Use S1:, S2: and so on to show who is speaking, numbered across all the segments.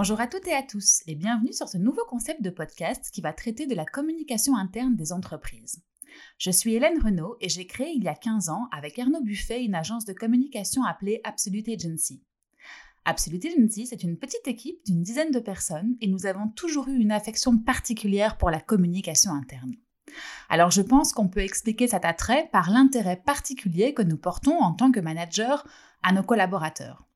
S1: Bonjour à toutes et à tous et bienvenue sur ce nouveau concept de podcast qui va traiter de la communication interne des entreprises. Je suis Hélène Renaud et j'ai créé il y a 15 ans avec Arnaud Buffet une agence de communication appelée Absolute Agency. Absolute Agency, c'est une petite équipe d'une dizaine de personnes et nous avons toujours eu une affection particulière pour la communication interne. Alors je pense qu'on peut expliquer cet attrait par l'intérêt particulier que nous portons en tant que manager à nos collaborateurs.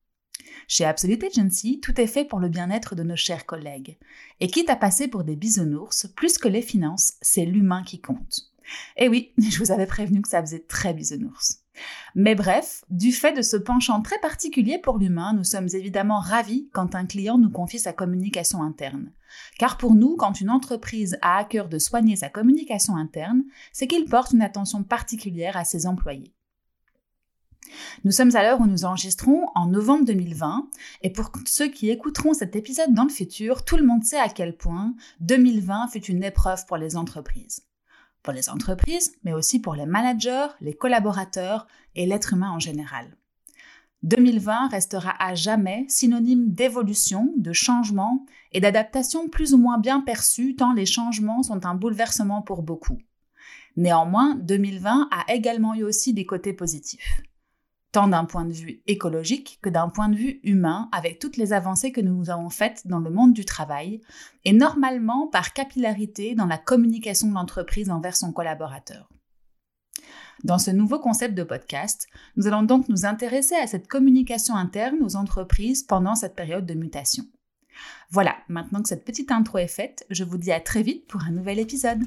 S1: Chez Absolute Agency, tout est fait pour le bien-être de nos chers collègues. Et quitte à passer pour des bisounours, plus que les finances, c'est l'humain qui compte. Et oui, je vous avais prévenu que ça faisait très bisounours. Mais bref, du fait de ce penchant très particulier pour l'humain, nous sommes évidemment ravis quand un client nous confie sa communication interne. Car pour nous, quand une entreprise a à cœur de soigner sa communication interne, c'est qu'il porte une attention particulière à ses employés. Nous sommes à l'heure où nous enregistrons en novembre 2020, et pour ceux qui écouteront cet épisode dans le futur, tout le monde sait à quel point 2020 fut une épreuve pour les entreprises. Pour les entreprises, mais aussi pour les managers, les collaborateurs et l'être humain en général. 2020 restera à jamais synonyme d'évolution, de changement et d'adaptation plus ou moins bien perçue tant les changements sont un bouleversement pour beaucoup. Néanmoins, 2020 a également eu aussi des côtés positifs tant d'un point de vue écologique que d'un point de vue humain, avec toutes les avancées que nous avons faites dans le monde du travail, et normalement par capillarité dans la communication de l'entreprise envers son collaborateur. Dans ce nouveau concept de podcast, nous allons donc nous intéresser à cette communication interne aux entreprises pendant cette période de mutation. Voilà, maintenant que cette petite intro est faite, je vous dis à très vite pour un nouvel épisode.